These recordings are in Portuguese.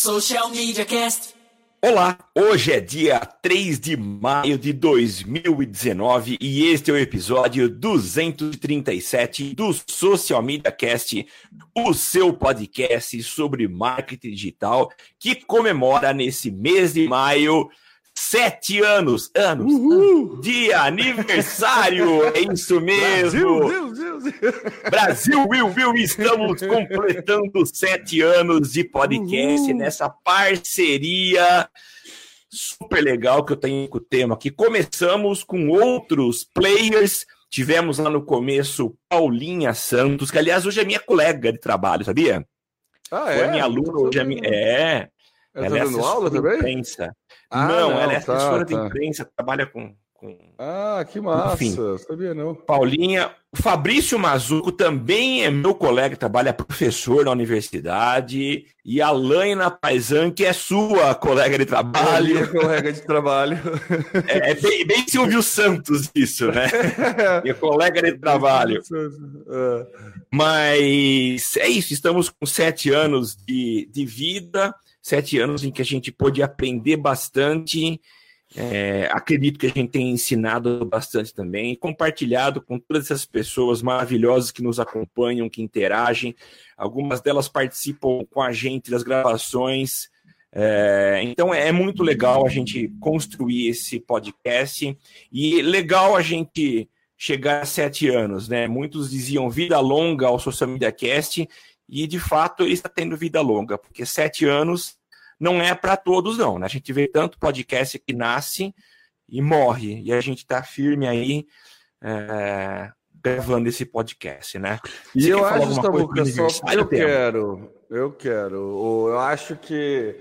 Social Media Cast. Olá, hoje é dia 3 de maio de 2019 e este é o episódio 237 do Social Media Cast, o seu podcast sobre marketing digital que comemora nesse mês de maio sete anos, anos, Uhul. de aniversário, é isso mesmo. Brasil, Deus, Deus. Brasil, Will, Will, estamos completando sete anos de podcast Uhul. nessa parceria super legal que eu tenho com o tema aqui. Começamos com outros players. Tivemos lá no começo Paulinha Santos, que aliás hoje é minha colega de trabalho, sabia? Ah, Foi minha aluna, hoje é minha. É, Ela ela tá é dando aula também? imprensa. Ah, não, não, ela é tá, assessora de tá. imprensa, trabalha com, com Ah, que massa. Enfim. Sabia não. Paulinha. O Fabrício Mazuco também é meu colega, trabalha professor na universidade. E a Laina Paisan, que é sua colega de trabalho. é colega de trabalho. É, é bem, bem Silvio Santos isso, né? Minha colega de trabalho. Ah, Mas é isso, estamos com sete anos de, de vida, sete anos em que a gente pôde aprender bastante. É, acredito que a gente tem ensinado bastante também, compartilhado com todas essas pessoas maravilhosas que nos acompanham, que interagem. Algumas delas participam com a gente das gravações. É, então é muito legal a gente construir esse podcast e legal a gente chegar a sete anos, né? Muitos diziam vida longa ao Social Media Cast e de fato ele está tendo vida longa, porque sete anos não é para todos, não. Né? A gente vê tanto podcast que nasce e morre, e a gente está firme aí é, gravando esse podcast, né? E Você eu quer falar acho, do só eu Temo? quero, eu quero. Eu acho que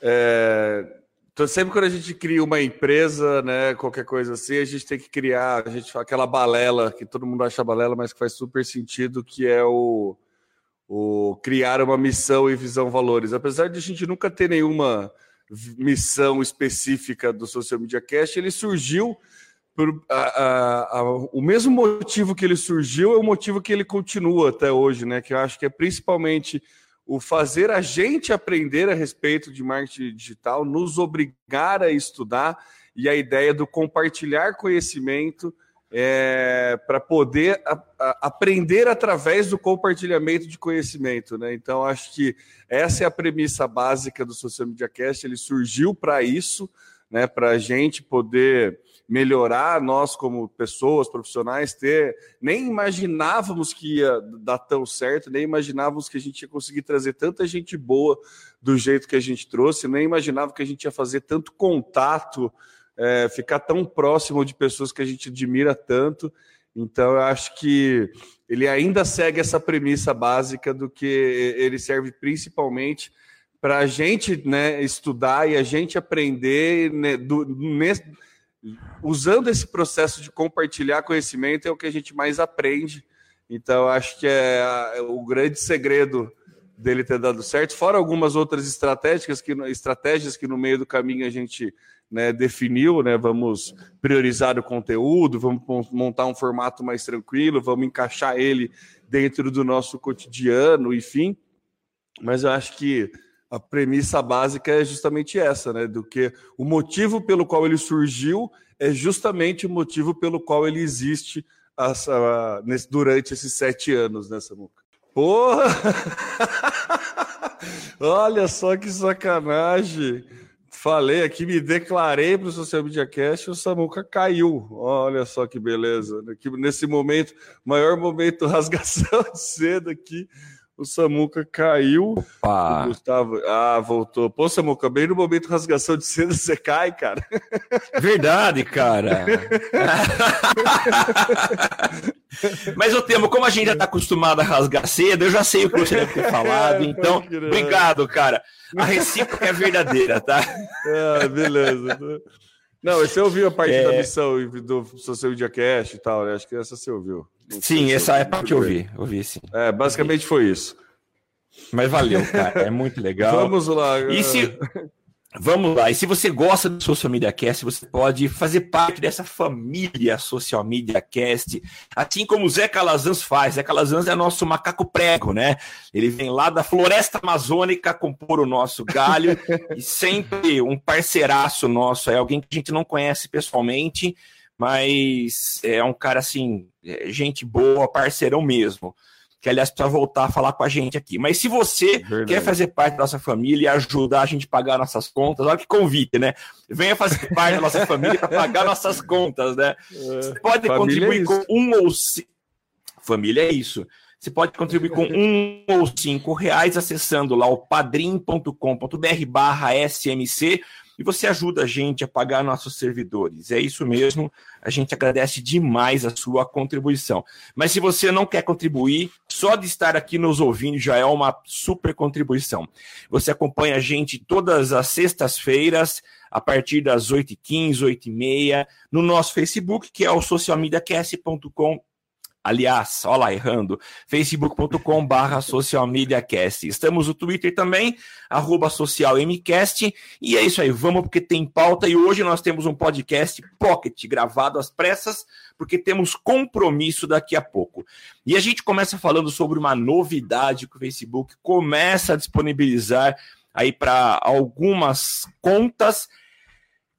é, então, sempre quando a gente cria uma empresa, né, qualquer coisa assim, a gente tem que criar, a gente fala aquela balela que todo mundo acha balela, mas que faz super sentido, que é o, o criar uma missão e visão valores. Apesar de a gente nunca ter nenhuma missão específica do Social Media Cast, ele surgiu por, a- a- a- o mesmo motivo que ele surgiu é o motivo que ele continua até hoje, né? Que eu acho que é principalmente o fazer a gente aprender a respeito de marketing digital, nos obrigar a estudar e a ideia do compartilhar conhecimento para poder a- a- aprender através do compartilhamento de conhecimento, né? Então acho que essa é a premissa básica do Social Media Cast. Ele surgiu para isso, né? Para a gente poder melhorar nós como pessoas profissionais ter nem imaginávamos que ia dar tão certo nem imaginávamos que a gente ia conseguir trazer tanta gente boa do jeito que a gente trouxe nem imaginava que a gente ia fazer tanto contato é, ficar tão próximo de pessoas que a gente admira tanto então eu acho que ele ainda segue essa premissa básica do que ele serve principalmente para a gente né, estudar e a gente aprender né, do, nesse, usando esse processo de compartilhar conhecimento é o que a gente mais aprende. Então, eu acho que é o grande segredo dele ter dado certo, fora algumas outras estratégias que, estratégias que no meio do caminho a gente né, definiu, né? Vamos priorizar o conteúdo, vamos mon- montar um formato mais tranquilo, vamos encaixar ele dentro do nosso cotidiano, enfim. Mas eu acho que a premissa básica é justamente essa, né? Do que o motivo pelo qual ele surgiu é justamente o motivo pelo qual ele existe durante esses sete anos, né, Samuca? Porra! Olha só que sacanagem! Falei aqui, me declarei para o Social Media Cast o Samuca caiu. Olha só que beleza. Aqui, nesse momento, maior momento rasgação de seda aqui, o Samuca caiu. O Opa. Gustavo, ah, voltou. Pô, Samuca, bem no momento rasgação de seda você cai, cara. Verdade, cara. Mas eu temo, como a gente já está acostumado a rasgar cedo, eu já sei o que você deve ter falado. É, Então, obrigado, cara. A recíproca é verdadeira, tá? Ah, beleza. Não, você ouviu a parte É. da missão do Social Media Cast e tal, né? Acho que essa você ouviu. Sim, essa é parte que eu bem. ouvi. Ouvi sim. É, basicamente foi isso. Mas valeu, cara. É muito legal. Vamos lá. E se, Vamos lá. E se você gosta do Social Media Cast, você pode fazer parte dessa família Social Media Cast, assim como o Zé Calazans faz. Zé Calazans é nosso macaco prego, né? Ele vem lá da floresta amazônica compor o nosso galho e sempre um parceiraço nosso, é alguém que a gente não conhece pessoalmente, mas é um cara assim, é gente boa, parceirão mesmo que aliás precisa voltar a falar com a gente aqui. Mas se você Verdade. quer fazer parte da nossa família e ajudar a gente a pagar nossas contas, olha que convite, né? Venha fazer parte da nossa família para pagar nossas contas, né? É. Você pode família contribuir é com um ou cinco. Família é isso. Você pode contribuir com um ou cinco reais acessando lá o padrim.com.br barra SMC e você ajuda a gente a pagar nossos servidores. É isso mesmo, a gente agradece demais a sua contribuição. Mas se você não quer contribuir, só de estar aqui nos ouvindo já é uma super contribuição. Você acompanha a gente todas as sextas-feiras, a partir das 8h15, 8h30, no nosso Facebook, que é o socialmediacast.com Aliás, olha lá, errando, facebook.com barra socialmediacast. Estamos no Twitter também, arroba socialmcast. E é isso aí, vamos porque tem pauta. E hoje nós temos um podcast pocket, gravado às pressas, porque temos compromisso daqui a pouco. E a gente começa falando sobre uma novidade que o Facebook começa a disponibilizar aí para algumas contas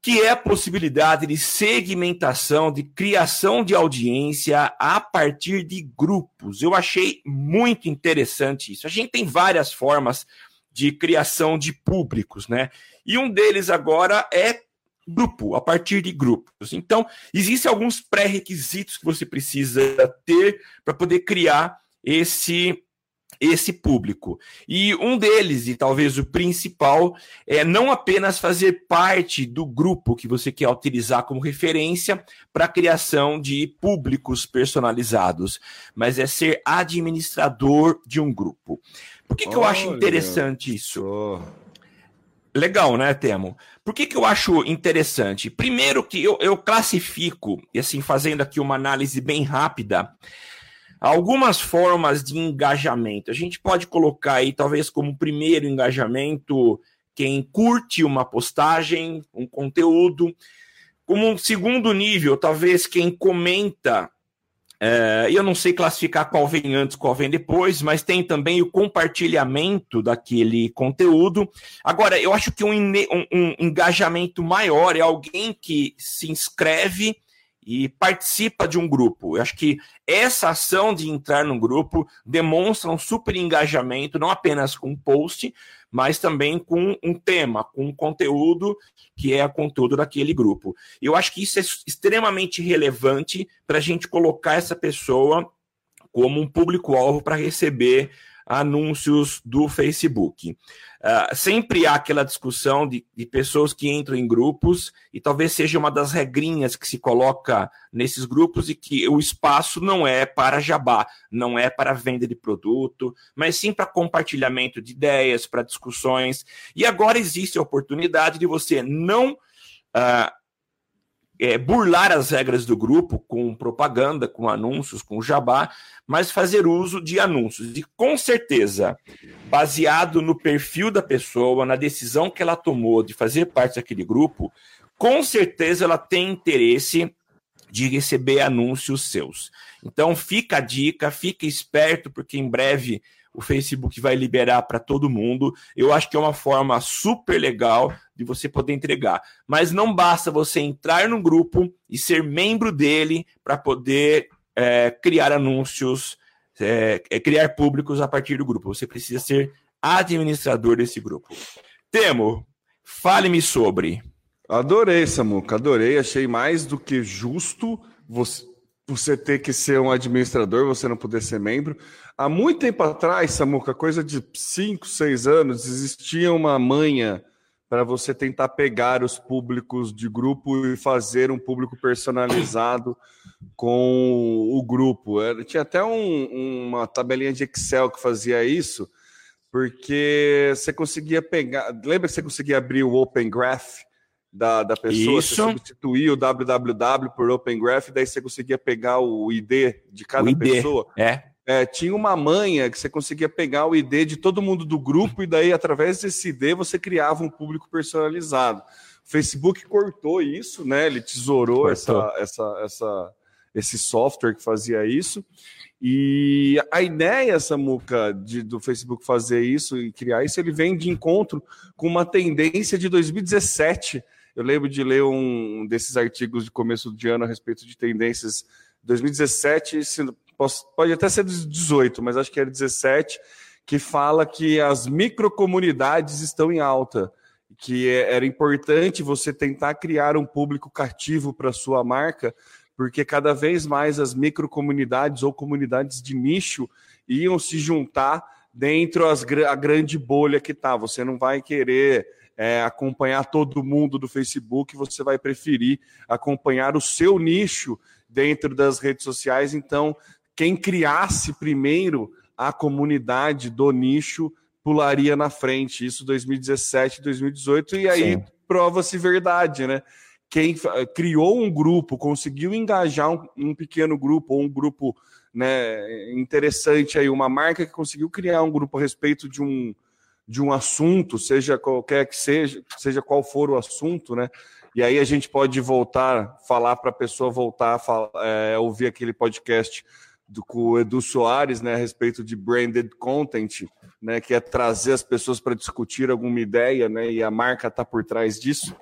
que é a possibilidade de segmentação, de criação de audiência a partir de grupos. Eu achei muito interessante isso. A gente tem várias formas de criação de públicos, né? E um deles agora é grupo, a partir de grupos. Então, existem alguns pré-requisitos que você precisa ter para poder criar esse esse público. E um deles, e talvez o principal, é não apenas fazer parte do grupo que você quer utilizar como referência para a criação de públicos personalizados, mas é ser administrador de um grupo. Por que, que eu acho interessante isso? Legal, né, Temo? Por que, que eu acho interessante? Primeiro que eu, eu classifico, e assim, fazendo aqui uma análise bem rápida, Algumas formas de engajamento. A gente pode colocar aí, talvez, como primeiro engajamento, quem curte uma postagem, um conteúdo. Como um segundo nível, talvez quem comenta. É, eu não sei classificar qual vem antes, qual vem depois, mas tem também o compartilhamento daquele conteúdo. Agora, eu acho que um, um, um engajamento maior é alguém que se inscreve e participa de um grupo. Eu acho que essa ação de entrar num grupo demonstra um super engajamento, não apenas com um post, mas também com um tema, com um conteúdo que é o conteúdo daquele grupo. Eu acho que isso é extremamente relevante para a gente colocar essa pessoa como um público-alvo para receber anúncios do Facebook. Uh, sempre há aquela discussão de, de, pessoas que entram em grupos, e talvez seja uma das regrinhas que se coloca nesses grupos, e que o espaço não é para jabá, não é para venda de produto, mas sim para compartilhamento de ideias, para discussões. E agora existe a oportunidade de você não. Uh, é, burlar as regras do grupo com propaganda, com anúncios, com jabá, mas fazer uso de anúncios. E com certeza, baseado no perfil da pessoa, na decisão que ela tomou de fazer parte daquele grupo, com certeza ela tem interesse de receber anúncios seus. Então fica a dica, fica esperto, porque em breve o Facebook vai liberar para todo mundo. Eu acho que é uma forma super legal de você poder entregar. Mas não basta você entrar no grupo e ser membro dele para poder é, criar anúncios, é, é, criar públicos a partir do grupo. Você precisa ser administrador desse grupo. Temo, fale-me sobre. Adorei, Samuca, adorei. Achei mais do que justo você, você ter que ser um administrador, você não poder ser membro. Há muito tempo atrás, Samuca, coisa de 5, 6 anos, existia uma manha para você tentar pegar os públicos de grupo e fazer um público personalizado com o grupo. Era, tinha até um, uma tabelinha de Excel que fazia isso, porque você conseguia pegar. Lembra que você conseguia abrir o Open Graph da, da pessoa? Isso. Você substituía o www por Open Graph, daí você conseguia pegar o ID de cada ID, pessoa. É. é, tinha uma manha que você conseguia pegar o ID de todo mundo do grupo e daí, através desse ID, você criava um público personalizado. O Facebook cortou isso, né? Ele tesourou essa, essa, essa, esse software que fazia isso. E a ideia, Samuca, de, do Facebook fazer isso e criar isso, ele vem de encontro com uma tendência de 2017. Eu lembro de ler um desses artigos de começo de ano a respeito de tendências 2017, pode até ser 18, mas acho que era 17, que fala que as microcomunidades estão em alta, que é, era importante você tentar criar um público cativo para sua marca, porque cada vez mais as microcomunidades ou comunidades de nicho iam se juntar dentro das, a grande bolha que está. Você não vai querer é, acompanhar todo mundo do Facebook, você vai preferir acompanhar o seu nicho dentro das redes sociais. Então, quem criasse primeiro a comunidade do nicho pularia na frente. Isso 2017, 2018, e aí prova-se verdade, né? Quem criou um grupo, conseguiu engajar um, um pequeno grupo, ou um grupo né, interessante aí, uma marca que conseguiu criar um grupo a respeito de um, de um assunto, seja qualquer que seja, seja qual for o assunto, né? E aí a gente pode voltar, falar para a pessoa voltar a é, ouvir aquele podcast do, com o Edu Soares, né, a respeito de branded content, né, que é trazer as pessoas para discutir alguma ideia, né, e a marca está por trás disso.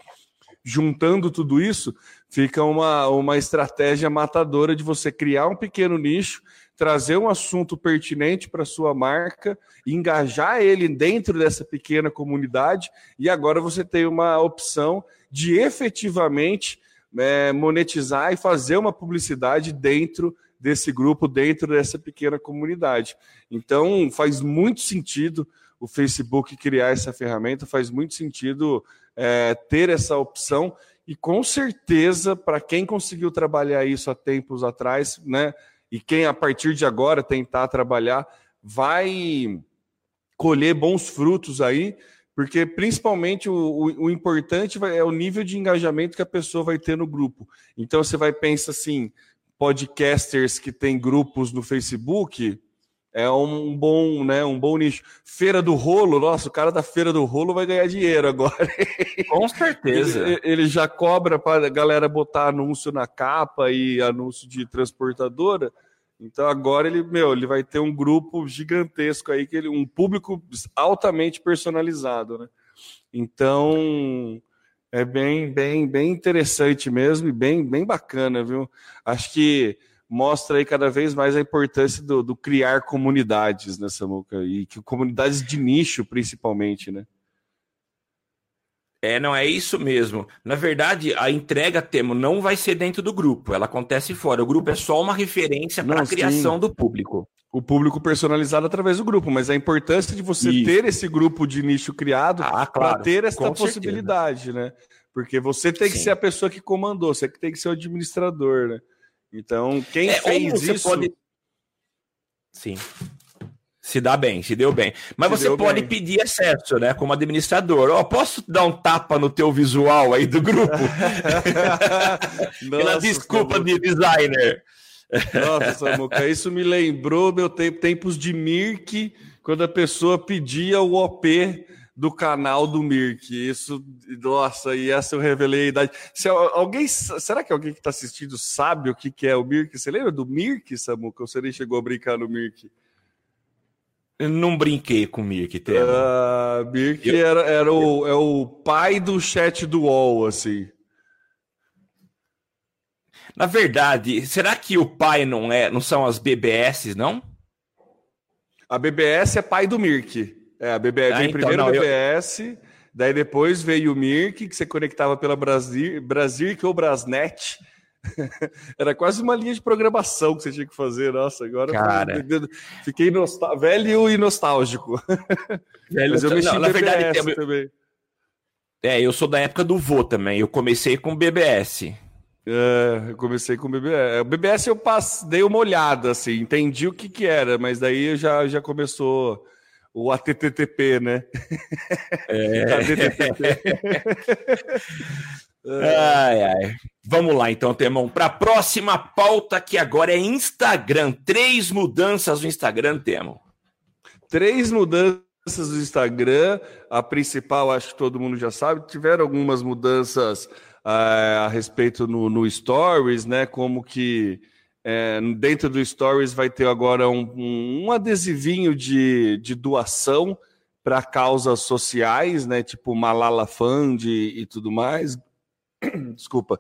Juntando tudo isso, fica uma, uma estratégia matadora de você criar um pequeno nicho, trazer um assunto pertinente para sua marca, engajar ele dentro dessa pequena comunidade, e agora você tem uma opção de efetivamente é, monetizar e fazer uma publicidade dentro desse grupo dentro dessa pequena comunidade. Então, faz muito sentido o Facebook criar essa ferramenta, faz muito sentido é, ter essa opção. E com certeza, para quem conseguiu trabalhar isso há tempos atrás, né? E quem a partir de agora tentar trabalhar, vai colher bons frutos aí, porque principalmente o, o, o importante é o nível de engajamento que a pessoa vai ter no grupo. Então você vai pensar assim: podcasters que têm grupos no Facebook, é um bom, né, um bom nicho. Feira do Rolo, nossa, o cara da Feira do Rolo vai ganhar dinheiro agora. Com certeza. Ele, ele já cobra para a galera botar anúncio na capa e anúncio de transportadora. Então agora ele, meu, ele vai ter um grupo gigantesco aí que ele, um público altamente personalizado, né? Então, é bem, bem, bem interessante mesmo e bem, bem bacana, viu? Acho que mostra aí cada vez mais a importância do, do criar comunidades, né, Samuca? E que comunidades de nicho, principalmente, né? É, não é isso mesmo. Na verdade, a entrega Temo não vai ser dentro do grupo, ela acontece fora. O grupo é só uma referência para a criação do público. O público personalizado através do grupo, mas a importância de você isso. ter esse grupo de nicho criado ah, claro, para ter essa possibilidade, certeza. né? Porque você tem que Sim. ser a pessoa que comandou, você que tem que ser o administrador, né? Então, quem é, fez isso. Pode... Sim. Se dá bem, se deu bem. Mas se você pode bem. pedir acesso, né? Como administrador. Ó, oh, posso dar um tapa no teu visual aí do grupo? Nossa, Pela desculpa de designer. Nossa, Samuca, isso me lembrou meu tempo, tempos de Mirk, quando a pessoa pedia o OP do canal do Mirk. Isso, nossa, e essa eu revelei a idade. Se alguém, será que alguém que está assistindo sabe o que, que é o Mirk? Você lembra do Mirk, Samuca? Ou você nem chegou a brincar no Mirk? Eu não brinquei com o Mirk, Temo. Uh, Mirk eu... era, era o, é o pai do chat do UOL, assim. Na verdade, será que o pai não é, não são as BBS, não? A BBS é pai do Mirk. É, a BBS ah, veio então, primeiro não, BBS, eu... daí depois veio o Mirk, que você conectava pela Brasil, Brasirk ou Brasnet. Era quase uma linha de programação que você tinha que fazer. Nossa, agora Cara. fiquei nostal... velho e nostálgico. Velho, Mas eu mexi não, na verdade, também. É, eu sou da época do vô também. Eu comecei com BBS. É, eu comecei com o BBS. O BBS eu passe, dei uma olhada, assim, entendi o que que era, mas daí já, já começou o ATTP, né? É. Ai, ai. Vamos lá, então, Temão, para a próxima pauta, que agora é Instagram. Três mudanças no Instagram, Temão. Três mudanças no Instagram. A principal, acho que todo mundo já sabe, tiveram algumas mudanças uh, a respeito no, no, Stories, né? Como que é, dentro do Stories vai ter agora um, um, um adesivinho de, de doação para causas sociais, né? Tipo Malala Fund e, e tudo mais. Desculpa,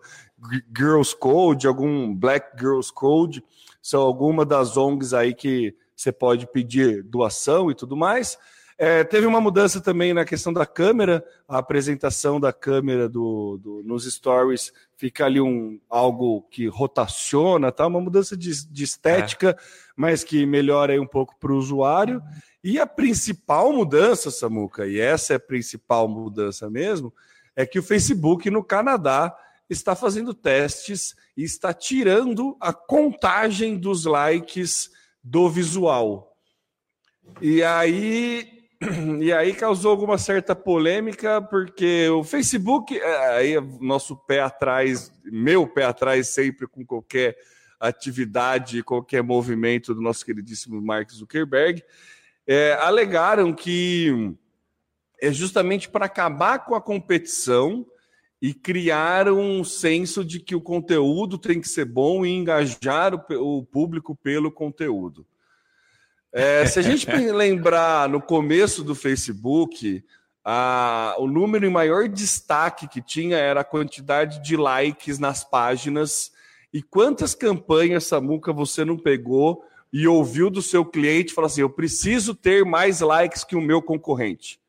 Girls Code, algum Black Girls Code, são algumas das ONGs aí que você pode pedir doação e tudo mais. É, teve uma mudança também na questão da câmera, a apresentação da câmera do, do, nos stories fica ali um algo que rotaciona, tá? Uma mudança de, de estética, é. mas que melhora aí um pouco para o usuário. E a principal mudança, Samuca, e essa é a principal mudança mesmo, é que o Facebook no Canadá está fazendo testes e está tirando a contagem dos likes do visual. E aí e aí causou alguma certa polêmica, porque o Facebook, é, aí nosso pé atrás, meu pé atrás sempre com qualquer atividade, qualquer movimento do nosso queridíssimo Mark Zuckerberg, é, alegaram que é justamente para acabar com a competição e criar um senso de que o conteúdo tem que ser bom e engajar o, o público pelo conteúdo. É, se a gente lembrar no começo do Facebook, a, o número em maior destaque que tinha era a quantidade de likes nas páginas e quantas campanhas, Samuca, você não pegou e ouviu do seu cliente falar assim: eu preciso ter mais likes que o meu concorrente.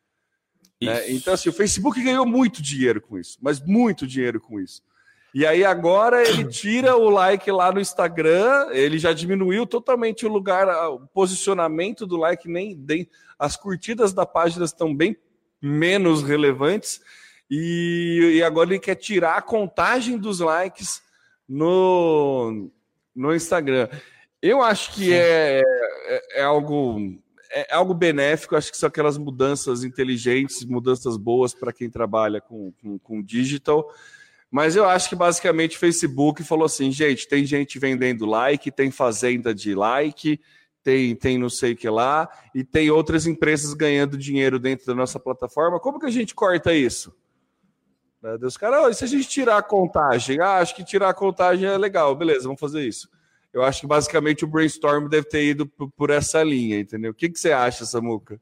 É, então, assim, o Facebook ganhou muito dinheiro com isso, mas muito dinheiro com isso. E aí agora ele tira o like lá no Instagram, ele já diminuiu totalmente o lugar, o posicionamento do like, nem, nem as curtidas da página estão bem menos relevantes. E, e agora ele quer tirar a contagem dos likes no, no Instagram. Eu acho que é, é, é, algo é, algo benéfico, acho que são aquelas mudanças inteligentes, mudanças boas para quem trabalha com, com, com digital. Mas eu acho que basicamente o Facebook falou assim: gente, tem gente vendendo like, tem fazenda de like, tem, tem não sei o que lá, e tem outras empresas ganhando dinheiro dentro da nossa plataforma. Como que a gente corta isso? Né, Deus, cara, oh, e se a gente tirar a contagem? Ah, acho que tirar a contagem é legal, beleza, vamos fazer isso. Eu acho que basicamente o brainstorm deve ter ido por essa linha, entendeu? O que, que você acha, Samuca?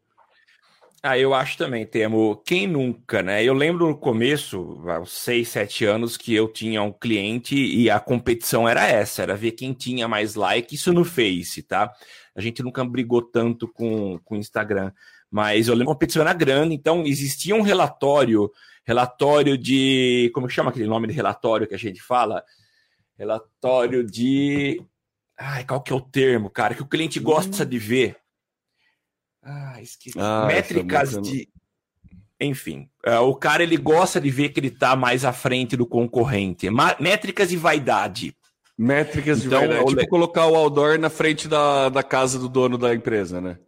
Ah, eu acho também, Temo. Quem nunca, né? Eu lembro no começo, aos seis, sete anos, que eu tinha um cliente e a competição era essa, era ver quem tinha mais like, isso no Face, tá? A gente nunca brigou tanto com o Instagram, mas eu lembro que a competição era grande, então existia um relatório, relatório de. Como chama aquele nome de relatório que a gente fala? Relatório de. Ai, qual que é o termo, cara? Que o cliente gosta de ver. Ah, esqueci. Ah, Métricas de. Enfim, uh, o cara ele gosta de ver que ele está mais à frente do concorrente. Ma métricas de vaidade. Métricas então, de vaidade. Tipo colocar o outdoor na frente da, da casa do dono da empresa, né?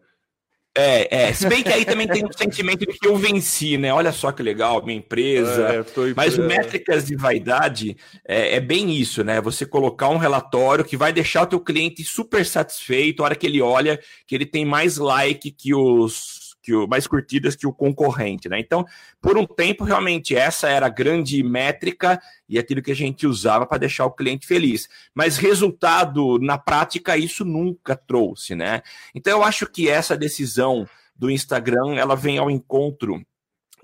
É, é. Se bem que aí também tem um sentimento de que eu venci, né? Olha só que legal, minha empresa. É. Mas o métricas de vaidade é, é, bem isso, né? Você colocar um relatório que vai deixar o teu cliente super satisfeito a hora que ele olha que ele tem mais like que os que o, mais curtidas que o concorrente, né? Então, por um tempo, realmente, essa era a grande métrica e aquilo que a gente usava para deixar o cliente feliz. Mas resultado, na prática, isso nunca trouxe, né? Então, eu acho que essa decisão do Instagram, ela vem ao encontro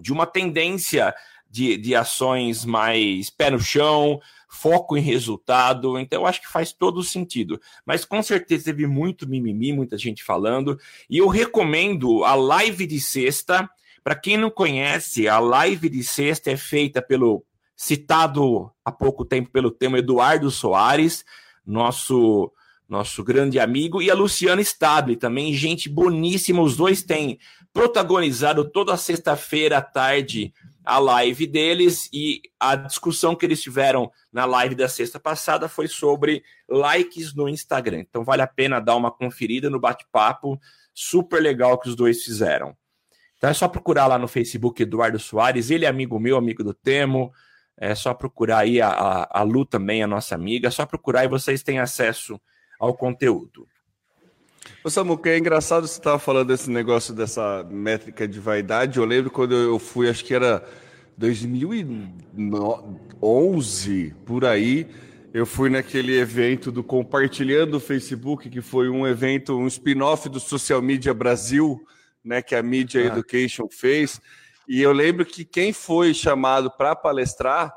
de uma tendência de, de ações mais pé no chão, foco em resultado. Então, eu acho que faz todo sentido. Mas com certeza teve muito mimimi, muita gente falando. E eu recomendo a live de sexta. Para quem não conhece, a live de sexta é feita pelo citado há pouco tempo pelo tema Eduardo Soares, nosso nosso grande amigo, e a Luciana Stable, também gente boníssima. Os dois têm protagonizado toda sexta-feira à tarde a live deles e a discussão que eles tiveram na live da sexta passada foi sobre likes no Instagram. Então vale a pena dar uma conferida no bate-papo super legal que os dois fizeram. Então é só procurar lá no Facebook Eduardo Soares, ele é amigo meu, amigo do Temo. É só procurar aí a, a, a Lu também, a nossa amiga, é só procurar e vocês têm acesso ao conteúdo. Ô Samuca, é engraçado você estava falando desse negócio dessa métrica de vaidade. Eu lembro quando eu fui, acho que era 2011, por aí, eu fui naquele evento do Compartilhando o Facebook, que foi um evento, um spin-off do Social Media Brasil, né, que a Media ah. Education fez. E eu lembro que quem foi chamado para palestrar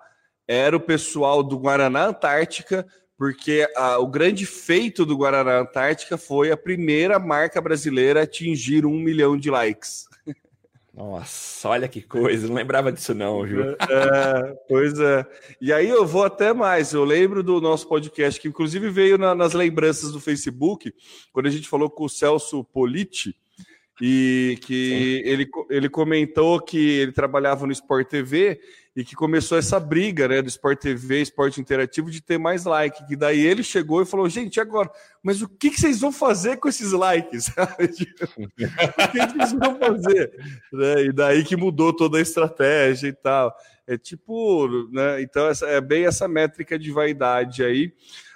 era o pessoal do Guaraná Antártica, porque a, o grande feito do Guaraná Antártica foi a primeira marca brasileira a atingir um milhão de likes. Nossa, olha que coisa, não lembrava disso não, viu? É, pois é. E aí eu vou até mais, eu lembro do nosso podcast, que inclusive veio na, nas lembranças do Facebook, quando a gente falou com o Celso Politi, e que ele, ele comentou que ele trabalhava no Sport TV e que começou essa briga né, do Sport TV, Esporte Interativo, de ter mais like. Que daí ele chegou e falou: gente, agora, mas o que, que vocês vão fazer com esses likes? o que, que vocês vão fazer? Né? E daí que mudou toda a estratégia e tal. É tipo, né? Então, essa, é bem essa métrica de vaidade aí.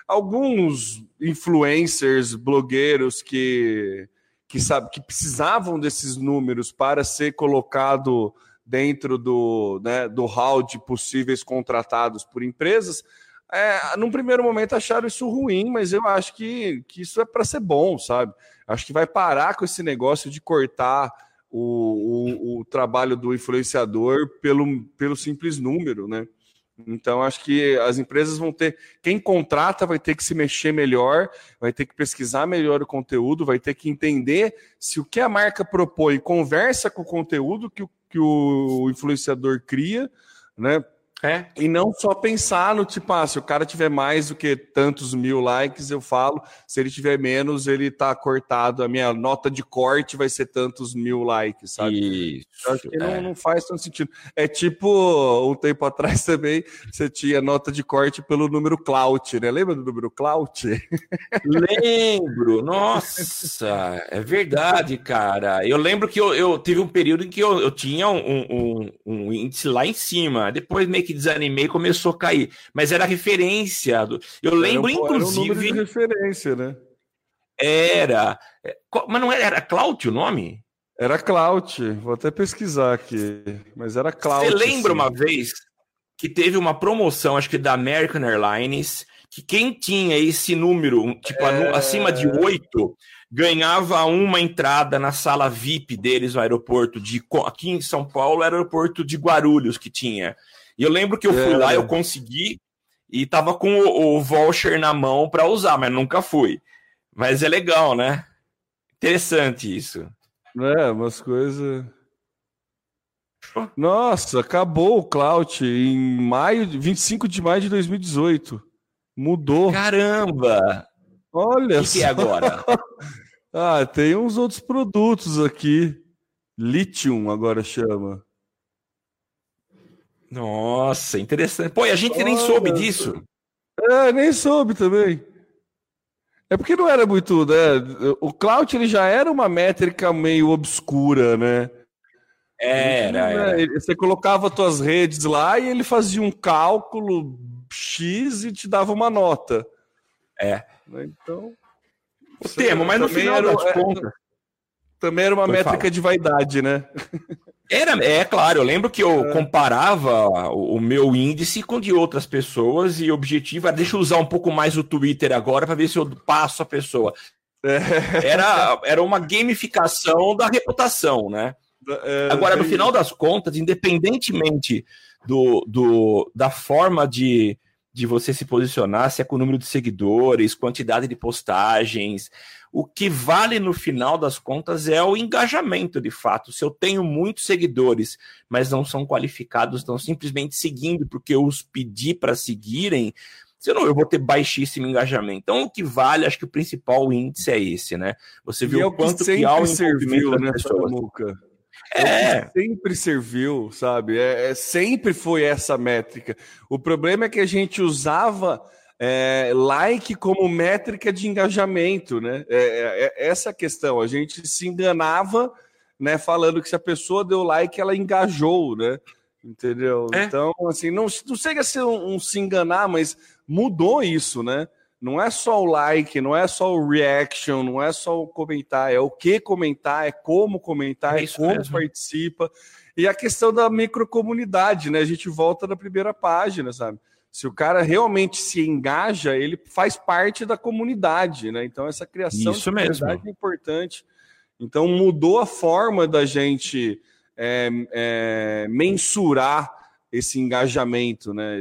Alguns influencers, blogueiros que que sabe que precisavam desses números para ser colocado dentro do, né, do hall de possíveis contratados por empresas, é, num primeiro momento acharam isso ruim, mas eu acho que, que isso é para ser bom, sabe? Acho que vai parar com esse negócio de cortar o, o, o trabalho do influenciador pelo, pelo simples número, né? Então, acho que as empresas vão ter. Quem contrata vai ter que se mexer melhor, vai ter que pesquisar melhor o conteúdo, vai ter que entender se o que a marca propõe conversa com o conteúdo que o, que o influenciador cria, né? É. E não só pensar no tipo, ah, se o cara tiver mais do que tantos mil likes, eu falo, se ele tiver menos, ele tá cortado, a minha nota de corte vai ser tantos mil likes, sabe? Isso, acho que é. não, não faz tanto sentido. É tipo, um tempo atrás também, você tinha nota de corte pelo número Clout, né? Lembra do número Clout? Lembro, nossa, é verdade, cara. Eu lembro que eu, eu tive um período em que eu, eu tinha um, um, um índice lá em cima, depois meio que desanimei e começou a cair. Mas era referência. Do... Eu lembro, era inclusive. Era um de referência, né? Era. Mas não era, era Clout o nome? Era Clout. Vou até pesquisar aqui. Mas era Clout. Você lembra sim. uma vez que teve uma promoção, acho que da American Airlines, que quem tinha esse número, tipo, é... acima de oito, ganhava uma entrada na sala VIP deles no aeroporto de aqui em São Paulo, era o aeroporto de Guarulhos que tinha. E eu lembro que eu fui é. lá, eu consegui e tava com o, o voucher na mão para usar, mas nunca fui. Mas é legal, né? Interessante isso. É, umas coisas. Nossa, acabou o Clout em maio, 25 de maio de 2018. Mudou. Caramba! Olha O que, que, é agora? ah, tem uns outros produtos aqui. Lithium agora chama. Nossa, interessante. Pô, e a gente nem soube disso. É, nem soube também. É porque não era muito, né? O Cloud ele já era uma métrica meio obscura, né? Era, era. Você colocava suas redes lá e ele fazia um cálculo X e te dava uma nota. É. Então. O termo, mas no final era, das é, contas. Também era uma Foi métrica de vaidade, né? Era, é claro, eu lembro que eu é. comparava o, o, meu índice com de outras pessoas e o objetivo era deixa eu usar um pouco mais o Twitter agora para ver se eu passo a pessoa. É. Era, era uma gamificação da reputação, né? É, agora, no final das contas, independentemente do, do, da forma de, de você se posicionar, se é com o número de seguidores, quantidade de postagens, o que vale no final das contas é o engajamento de fato. Se eu tenho muitos seguidores, mas não são qualificados, estão simplesmente seguindo porque eu os pedi para seguirem, senão eu vou ter baixíssimo engajamento. Então, o que vale, acho que o principal índice é esse, né? Você viu é o quanto que, que há o serviu, né, Muca? É. é sempre serviu, sabe? É, é, sempre foi essa métrica. O problema é que a gente usava é, like como métrica de engajamento, né? É, é, é, essa a questão. A gente se enganava, né? Falando que se a pessoa deu like, ela engajou, né? Entendeu? É. Então, assim, não, não chega a ser um, um, se enganar, mas mudou isso, né? Não é só o like, não é só o reaction, não é só o comentar, é o que comentar, é como comentar, é, é como mesmo. participa. E a questão da microcomunidade, né? A gente volta na primeira página, sabe? Se o cara realmente se engaja, ele faz parte da comunidade, né? Então, essa criação Isso de comunidade é importante. Então, mudou a forma da gente é, é, mensurar esse engajamento, né?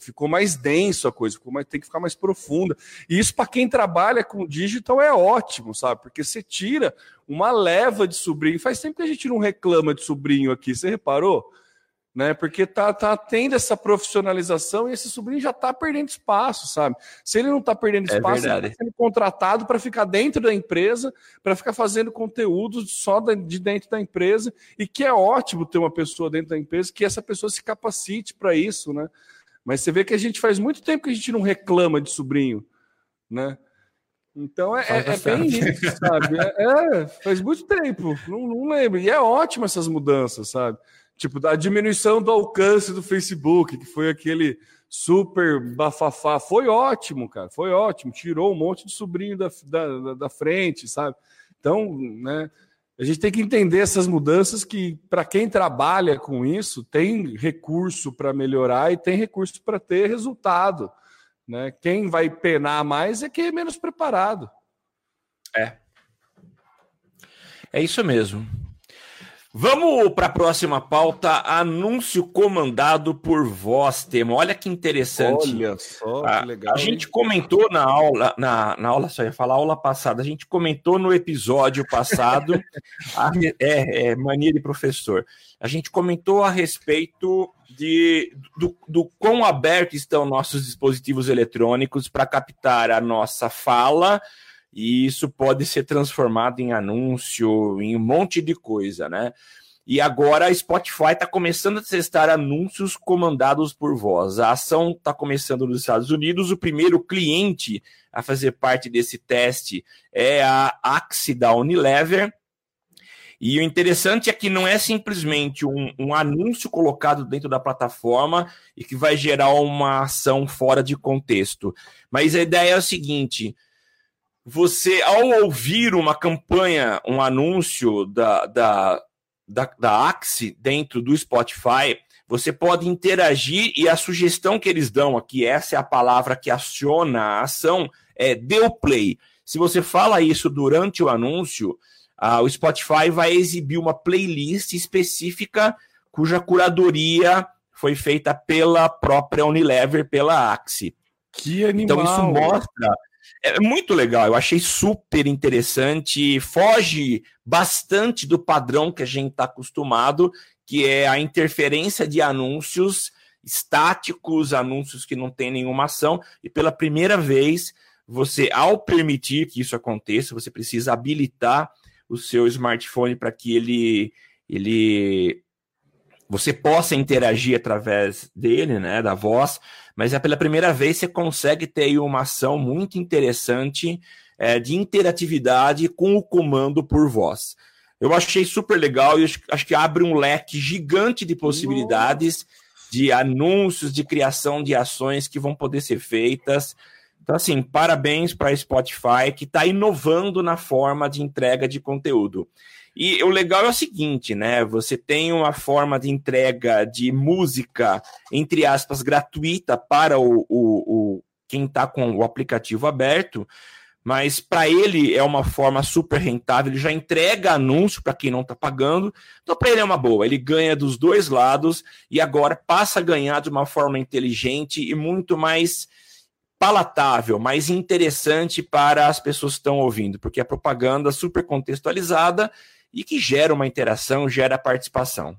Ficou mais denso a coisa, ficou mais, tem que ficar mais profunda. E isso para quem trabalha com digital é ótimo, sabe? Porque você tira uma leva de sobrinho. Faz tempo que a gente não reclama de sobrinho aqui, você reparou? Né? Porque tá, tá tendo essa profissionalização e esse sobrinho já tá perdendo espaço, sabe? Se ele não tá perdendo é espaço, é ele tá sendo contratado para ficar dentro da empresa, para ficar fazendo conteúdo só de dentro da empresa, e que é ótimo ter uma pessoa dentro da empresa que essa pessoa se capacite para isso, né? Mas você vê que a gente faz muito tempo que a gente não reclama de sobrinho, né? Então é, é, é bem isso, sabe? É, é, faz muito tempo, não, não lembro. E é ótimo essas mudanças, sabe? Tipo, da diminuição do alcance do Facebook, que foi aquele super bafafá. Foi ótimo, cara. Foi ótimo. Tirou um monte de sobrinho da, da, da frente, sabe? Então, né? A gente tem que entender essas mudanças que, para quem trabalha com isso, tem recurso para melhorar e tem recurso para ter resultado. Né? Quem vai penar mais é quem é menos preparado. É. É isso mesmo. Vamos para a próxima pauta. Anúncio comandado por voz, tema. Olha que interessante. Olha só, que legal. A, gente comentou na aula, na, na aula, só ia falar aula passada, a gente comentou no episódio passado, a, é, é, mania de professor. A gente comentou a respeito de, do, do quão abertos estão nossos dispositivos eletrônicos para captar a nossa fala e isso pode ser transformado em anúncio, em um monte de coisa, né? E agora a Spotify está começando a testar anúncios comandados por voz. A ação está começando nos Estados Unidos. O primeiro cliente a fazer parte desse teste é a Axie da Unilever. E o interessante é que não é simplesmente um, um, anúncio colocado dentro da plataforma e que vai gerar uma ação fora de contexto. Mas a ideia é o seguinte: você, ao ouvir uma campanha, um anúncio da, da, da, da Axie dentro do Spotify, você pode interagir e a sugestão que eles dão aqui, essa é a palavra que aciona a ação, é deu play. Se você fala isso durante o anúncio, o Spotify vai exibir uma playlist específica cuja curadoria foi feita pela própria Unilever, pela Axie. Que animal! Então isso mostra é muito legal, eu achei super interessante, foge bastante do padrão que a gente está acostumado, que é a interferência de anúncios estáticos, anúncios que não tem nenhuma ação, e pela primeira vez, você, ao permitir que isso aconteça, você precisa habilitar o seu smartphone para que ele, ele você possa interagir através dele, né, da voz, mas é pela primeira vez você consegue ter uma ação muito interessante é, de interatividade com o comando por voz. Eu achei super legal e acho que abre um leque gigante de possibilidades Nossa. de anúncios, de criação de ações que vão poder ser feitas. Então, assim, parabéns para a Spotify, que está inovando na forma de entrega de conteúdo. E o legal é o seguinte, né? Você tem uma forma de entrega de música, entre aspas, gratuita para o, o, o quem está com o aplicativo aberto, mas para ele é uma forma super rentável, ele já entrega anúncio para quem não está pagando, então para ele é uma boa, ele ganha dos dois lados e agora passa a ganhar de uma forma inteligente e muito mais palatável, mais interessante para as pessoas que estão ouvindo, porque é propaganda super contextualizada e que gera uma interação, gera participação.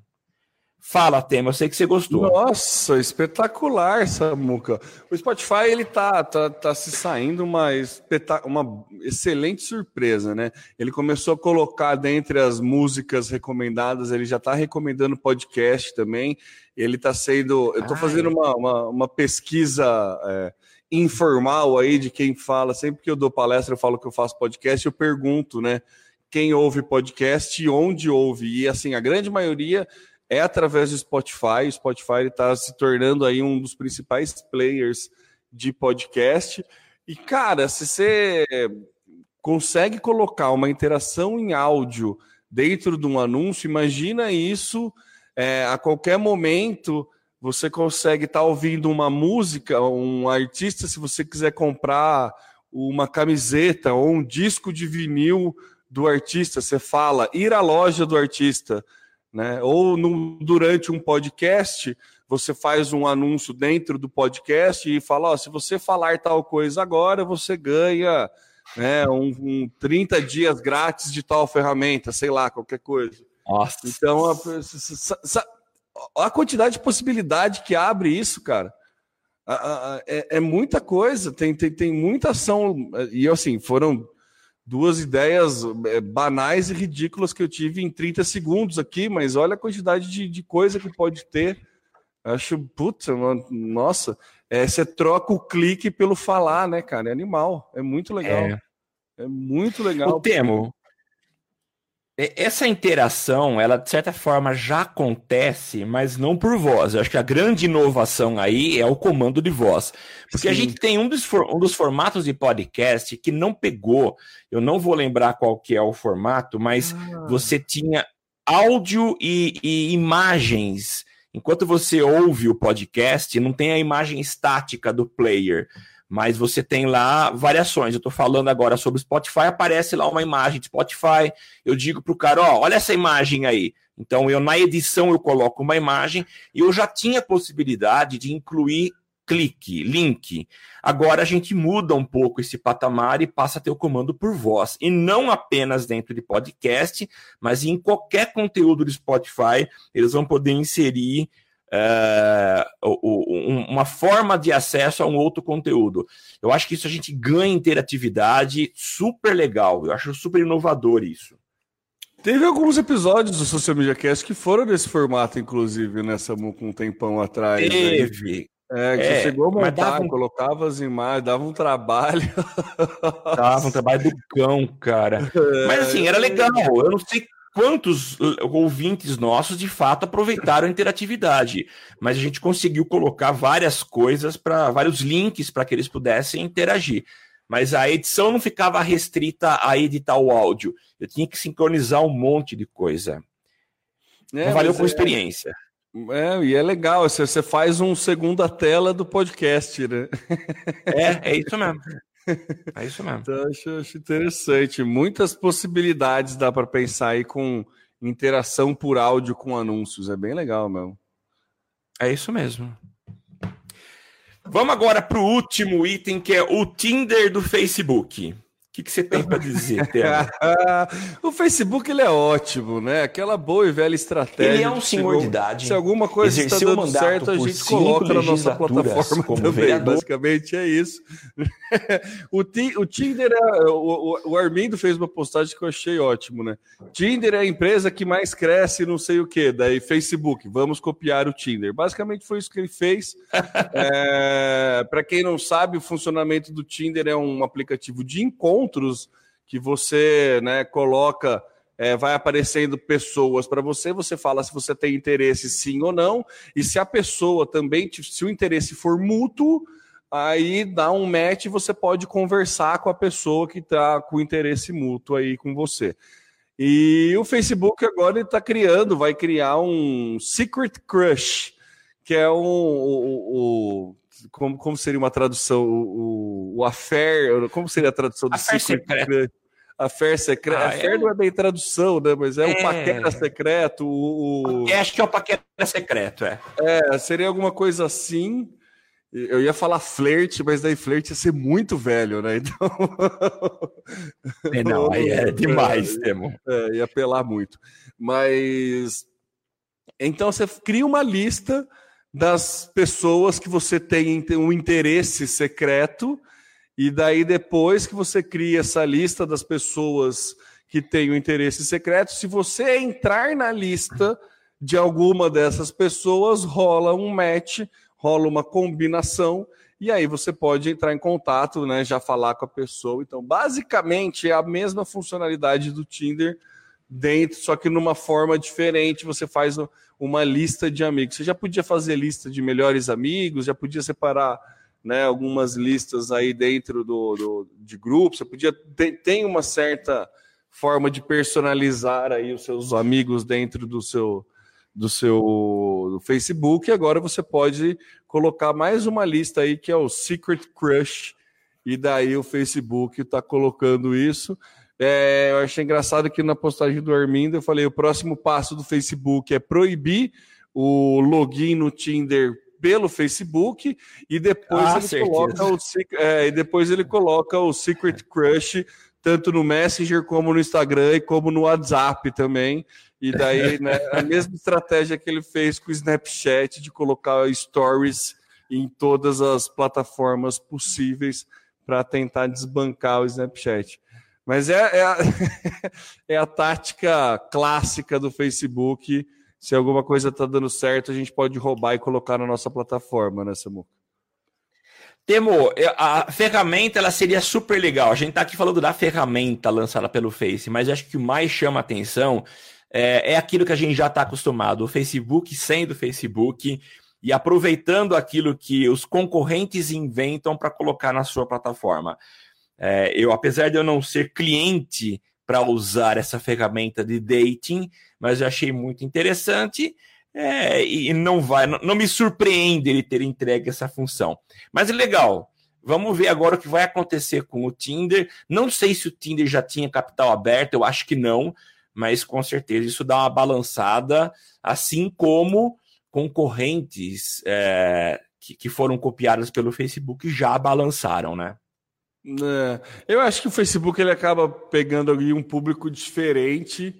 Fala, Tema, eu sei que você gostou. Nossa, espetacular, Samuca. O Spotify, ele tá, tá, tá se saindo uma, uma excelente surpresa, né? Ele começou a colocar dentre as músicas recomendadas, ele já está recomendando podcast também. Ele está sendo. Eu estou fazendo uma, uma, uma pesquisa é, informal aí de quem fala. Sempre que eu dou palestra, eu falo que eu faço podcast, eu pergunto, né? Quem ouve podcast e onde ouve. E assim, a grande maioria é através do Spotify. O Spotify está se tornando aí um dos principais players de podcast. E, cara, se você consegue colocar uma interação em áudio dentro de um anúncio, imagina isso é, a qualquer momento. Você consegue estar tá ouvindo uma música, um artista, se você quiser comprar uma camiseta ou um disco de vinil do artista, você fala ir à loja do artista, né? Ou no, durante um podcast, você faz um anúncio dentro do podcast e fala: ó, se você falar tal coisa agora, você ganha né, um, um 30 dias grátis de tal ferramenta, sei lá, qualquer coisa. Nossa. Então, a, a quantidade de possibilidade que abre isso, cara. É, é, muita coisa, tem, tem, tem muita ação. E assim, foram duas ideias é, banais e ridículas que eu tive em 30 segundos aqui, mas olha a quantidade de, de coisa que pode ter. Acho, puta, nossa, é, você troca o clique pelo falar, né, cara? É animal, é muito legal. É, é muito legal. O Temo, essa interação, ela de certa forma já acontece, mas não por voz. Eu acho que a grande inovação aí é o comando de voz. Porque Sim. a gente tem um dos, um dos formatos de podcast que não pegou, eu não vou lembrar qual que é o formato, mas ah. você tinha áudio e, e imagens. Enquanto você ouve o podcast, não tem a imagem estática do player mas você tem lá variações. Eu estou falando agora sobre Spotify, aparece lá uma imagem de Spotify. Eu digo para o cara: ó, olha essa imagem aí. Então, eu na edição eu coloco uma imagem e eu já tinha possibilidade de incluir clique, link. Agora a gente muda um pouco esse patamar e passa a ter o comando por voz. E não apenas dentro de podcast, mas em qualquer conteúdo do Spotify, eles vão poder inserir é, uma forma de acesso a um outro conteúdo. Eu acho que isso a gente ganha interatividade super legal. Eu acho super inovador isso. Teve alguns episódios do Social Media Cast que foram desse formato, inclusive, nessa com um tempão atrás. Teve. É, que é, você chegou a montar, um... colocava as imagens, dava um trabalho. Dava um trabalho do cão, cara. É, Mas assim, era legal. Eu não sei quantos uh, ouvintes nossos de fato aproveitaram a interatividade, mas a gente conseguiu colocar várias coisas para vários links para que eles pudessem interagir. Mas a edição não ficava restrita a editar o áudio. Eu tinha que sincronizar um monte de coisa. É, valeu com é, experiência. É, e é legal, você, você faz um segunda tela do podcast, né? É, é isso mesmo. É isso mesmo. Então, acho, acho interessante. Muitas possibilidades dá para pensar aí com interação por áudio com anúncios. É bem legal mesmo. É isso mesmo. Vamos agora para o último item, que é o Tinder do Facebook que, que você tem para dizer, O Facebook ele é ótimo, né? Aquela boa e velha estratégia. Ele é um senhor chegou, de idade. Se alguma coisa está dando certo, a gente coloca na nossa plataforma também. Vereador. Basicamente é isso. o, o Tinder é. O, o Armindo fez uma postagem que eu achei ótimo, né? Tinder é a empresa que mais cresce, não sei o quê. Daí Facebook, vamos copiar o Tinder. Basicamente foi isso que ele fez. é, para quem não sabe, o funcionamento do Tinder é um aplicativo de encontro encontros que você né, coloca, é, vai aparecendo pessoas para você, você fala se você tem interesse sim ou não, e se a pessoa também, se o interesse for mútuo, aí dá um match e você pode conversar com a pessoa que está com interesse mútuo aí com você. E o Facebook agora está criando, vai criar um Secret Crush, que é um, o, como, como seria uma tradução? O, o, o affair, como seria a tradução do affair secreto? Affair secreto. Ah, é... não é bem tradução, né? Mas é, é... o paquera secreto. O, o... Acho que é o paquera secreto, é. É, seria alguma coisa assim. Eu ia falar flerte, mas daí flerte ia ser muito velho, né? Então. É, não, aí é demais, Temo. É, ia apelar muito. Mas. Então você cria uma lista das pessoas que você tem um interesse secreto, e daí depois que você cria essa lista das pessoas que têm o um interesse secreto, se você entrar na lista de alguma dessas pessoas, rola um match, rola uma combinação, e aí você pode entrar em contato, né, já falar com a pessoa. Então, basicamente é a mesma funcionalidade do Tinder dentro, só que numa forma diferente. Você faz uma lista de amigos. Você já podia fazer lista de melhores amigos, já podia separar né, algumas listas aí dentro do, do de grupos, você podia ter tem uma certa forma de personalizar aí os seus amigos dentro do seu do seu Facebook, e agora você pode colocar mais uma lista aí que é o Secret Crush, e daí o Facebook está colocando isso. É, eu achei engraçado que na postagem do Armindo eu falei: o próximo passo do Facebook é proibir o login no Tinder pelo Facebook e depois ah, ele coloca o é, e depois ele coloca o Secret Crush tanto no Messenger como no Instagram e como no WhatsApp também. E daí, né, a mesma estratégia que ele fez com o Snapchat de colocar stories em todas as plataformas possíveis para tentar desbancar o Snapchat. Mas é, é, a, é a tática clássica do Facebook. Se alguma coisa está dando certo, a gente pode roubar e colocar na nossa plataforma, né, Samuca? Temo, a ferramenta ela seria super legal. A gente está aqui falando da ferramenta lançada pelo Face, mas acho que o mais chama atenção é, é aquilo que a gente já está acostumado. O Facebook sendo Facebook e aproveitando aquilo que os concorrentes inventam para colocar na sua plataforma. É, eu, apesar de eu não ser cliente para usar essa ferramenta de dating, mas eu achei muito interessante é, e não vai, não, não, me surpreende ele ter entregue essa função. Mas legal. Vamos ver agora o que vai acontecer com o Tinder. Não sei se o Tinder já tinha capital aberto, eu acho que não, mas com certeza isso dá uma balançada, assim como concorrentes é, que, que, foram copiadas pelo Facebook já balançaram, né? É, eu acho que o Facebook ele acaba pegando ali um público diferente.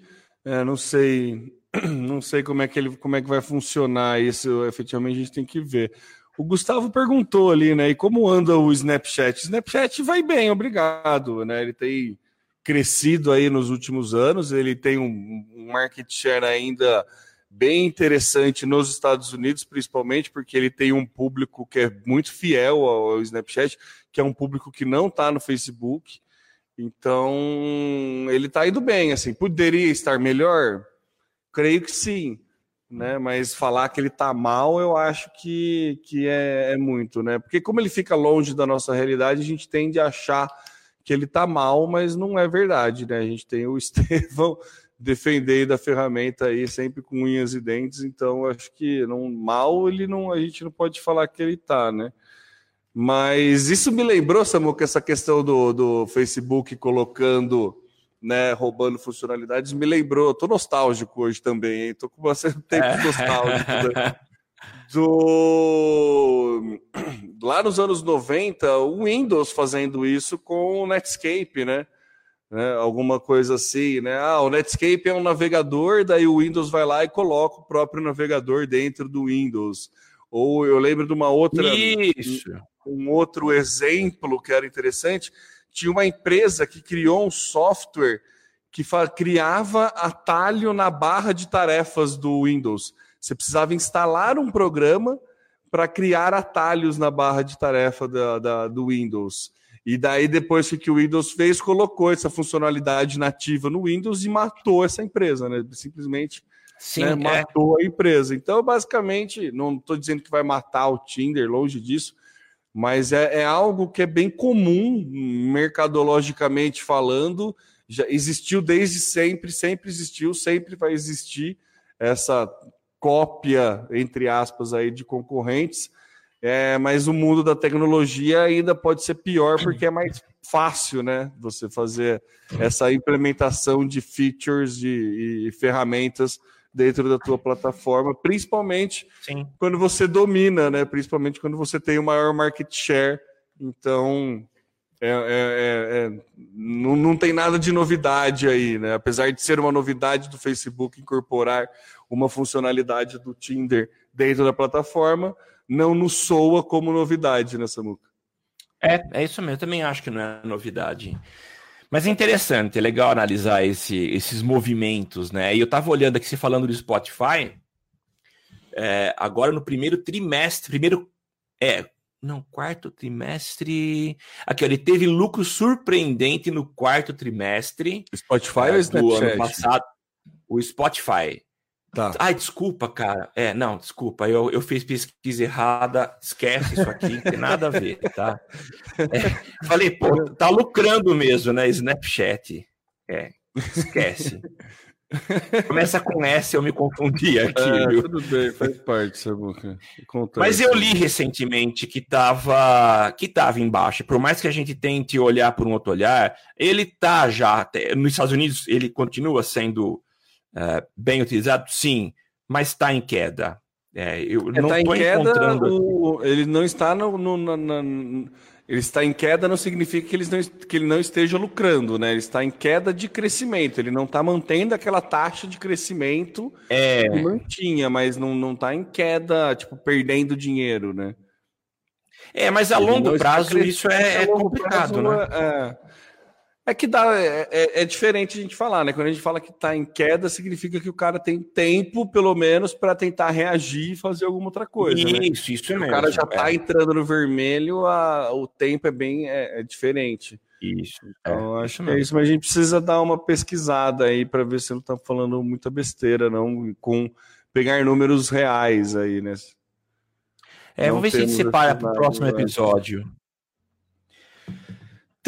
É, não sei, não sei como é que ele, como é que vai funcionar isso. Efetivamente a gente tem que ver. O Gustavo perguntou ali, né? E como anda o Snapchat? Snapchat vai bem, obrigado, né? Ele tem crescido aí nos últimos anos, ele tem um market share ainda bem interessante nos Estados Unidos, principalmente porque ele tem um público que é muito fiel ao, Snapchat, que é um público que não está no Facebook. Então, ele está indo bem, assim. Poderia estar melhor? Creio que sim, né? Mas falar que ele está mal, eu acho que, que é, é muito, né? Porque como ele fica longe da nossa realidade, a gente tende a achar que ele está mal, mas não é verdade, né? A gente tem o Estevão defendendo a ferramenta aí sempre com unhas e dentes, então acho que não mal ele não a gente não pode falar que ele está, né? Mas isso me lembrou, Samuca, essa questão do, do Facebook colocando, né, roubando funcionalidades, me lembrou. Tô nostálgico hoje também, hein? Tô com bastante tempo é. nostálgico. Né? do lá nos anos 90, o Windows fazendo isso com o Netscape, né? Né? Alguma coisa assim, né? Ah, o Netscape é um navegador, daí o Windows vai lá e coloca o próprio navegador dentro do Windows. Ou eu lembro de uma outra isso. Um, outro exemplo que era interessante, tinha uma empresa que criou um software que criava atalho na barra de tarefas do Windows. Você precisava instalar um programa para criar atalhos na barra de tarefa da, da, do Windows. E daí, depois que o Windows fez, colocou essa funcionalidade nativa no Windows e matou essa empresa, né? Simplesmente Sim, né? É. matou a empresa. Então, basicamente, não estou dizendo que vai matar o Tinder, longe disso, mas é, é, algo que é bem comum, mercadologicamente falando, já existiu desde sempre, sempre existiu, sempre vai existir essa cópia, entre aspas, aí de concorrentes, é, mas o mundo da tecnologia ainda pode ser pior porque é mais fácil, né? Você fazer essa implementação de features de, e ferramentas dentro da tua plataforma, principalmente Sim. quando você domina, né? Principalmente quando você tem o maior market share. Então, é, é, é, é, não, não tem nada de novidade aí, né? Apesar de ser uma novidade do Facebook incorporar uma funcionalidade do Tinder dentro da plataforma, não nos soa como novidade, né, Samuca? É, é isso mesmo. Eu também acho que não é novidade. Mas é interessante, é legal analisar esse, esses movimentos, né? E eu estava olhando aqui, você falando do Spotify, é, agora no primeiro trimestre, primeiro, é, não, quarto trimestre, aqui, ó, ele teve lucro surpreendente no quarto trimestre. Spotify é, ou Snapchat? ano passado. O Spotify. Tá. Ai, desculpa, cara. É, não, desculpa. Eu, eu fiz pesquisa errada. Esquece isso aqui, não tem nada a ver, tá? É, falei, pô, tá lucrando mesmo, né? Snapchat. É, esquece. Começa com S, eu me confundi aqui. É, tudo bem, faz parte, Sabuca. Mas eu li recentemente que estava que tava embaixo. Por mais que a gente tente olhar por um outro olhar, ele tá já. Nos Estados Unidos, ele continua sendo uh, bem utilizado, sim, mas está em queda. É, eu é, não tá estou encontrando. O, ele não está no, no, ele está em queda não significa que, eles não, que ele não esteja lucrando, né? Ele está em queda de crescimento. Ele não está mantendo aquela taxa de crescimento é... que mantinha, mas não, não está em queda, tipo, perdendo dinheiro, né? É, mas a longo prazo isso é, é complicado, prazo, né? É, é que dá, é, é, é, diferente a gente falar, né? Quando a gente fala que está em queda, significa que o cara tem tempo, pelo menos, para tentar reagir e fazer alguma outra coisa. Né? Isso, né? isso é mesmo. O cara já está é. entrando no vermelho, a, o tempo é bem é, é diferente. Isso. Então, acho que é isso, mas a gente precisa dar uma pesquisada aí para ver se não está falando muita besteira, não, com pegar números reais aí, né? É, vamos ver se a gente separa para o próximo episódio.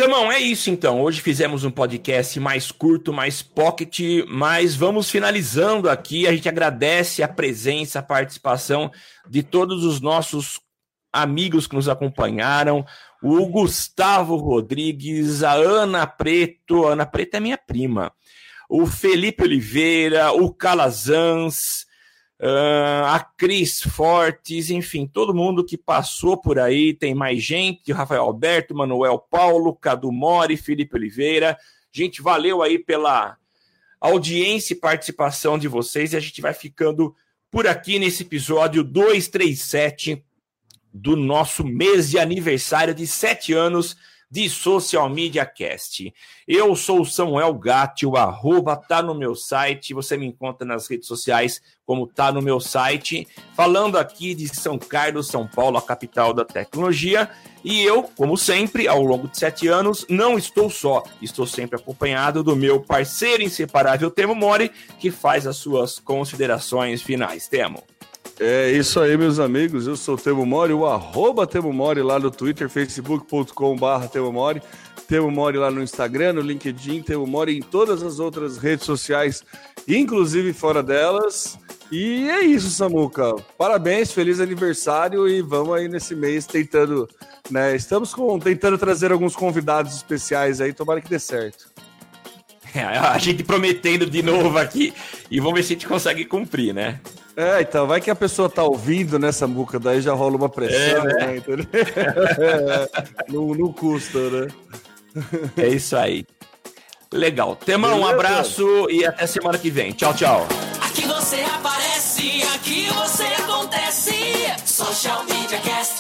Tamão, é isso então. Hoje fizemos um podcast mais curto, mais pocket, mas vamos finalizando aqui. A gente agradece a presença, a participação de todos os nossos amigos que nos acompanharam. O Gustavo Rodrigues, a Ana Preto, a Ana Preto é minha prima. O Felipe Oliveira, o Calazans, Uh, a Cris Fortes, enfim, todo mundo que passou por aí, tem mais gente, Rafael Alberto, Manuel Paulo, Cadu Mori, Felipe Oliveira. Gente, valeu aí pela audiência e participação de vocês, e a gente vai ficando por aqui nesse episódio 237 do nosso mês de aniversário de sete anos de Social Media Cast. Eu sou o Samuel Gatti, o arroba tá no meu site, você me encontra nas redes sociais como tá no meu site, falando aqui de São Carlos, São Paulo, a capital da tecnologia, e eu, como sempre, ao longo de sete anos, não estou só, estou sempre acompanhado do meu parceiro inseparável Temo Mori, que faz as suas considerações finais. Temo. É isso aí, meus amigos. Eu sou o Temo Mori, o arroba Temo Mori lá no Twitter, facebook.com.br Temo Mori. Temo Mori lá no Instagram, no LinkedIn, Temo Mori em todas as outras redes sociais, inclusive fora delas. E é isso, Samuca. Parabéns, feliz aniversário e vamos aí nesse mês tentando, né? Estamos com, tentando trazer alguns convidados especiais aí, tomara que dê certo. É, a gente prometendo de novo aqui e vamos ver se a gente consegue cumprir, né? É, então, vai que a pessoa tá ouvindo nessa muca, daí já rola uma pressão, é, né? né? não, não custa, né? É isso aí. Legal. Temão, um abraço e até semana que vem. Tchau, tchau. Aqui você aparece, aqui você acontece. Social Media Cast.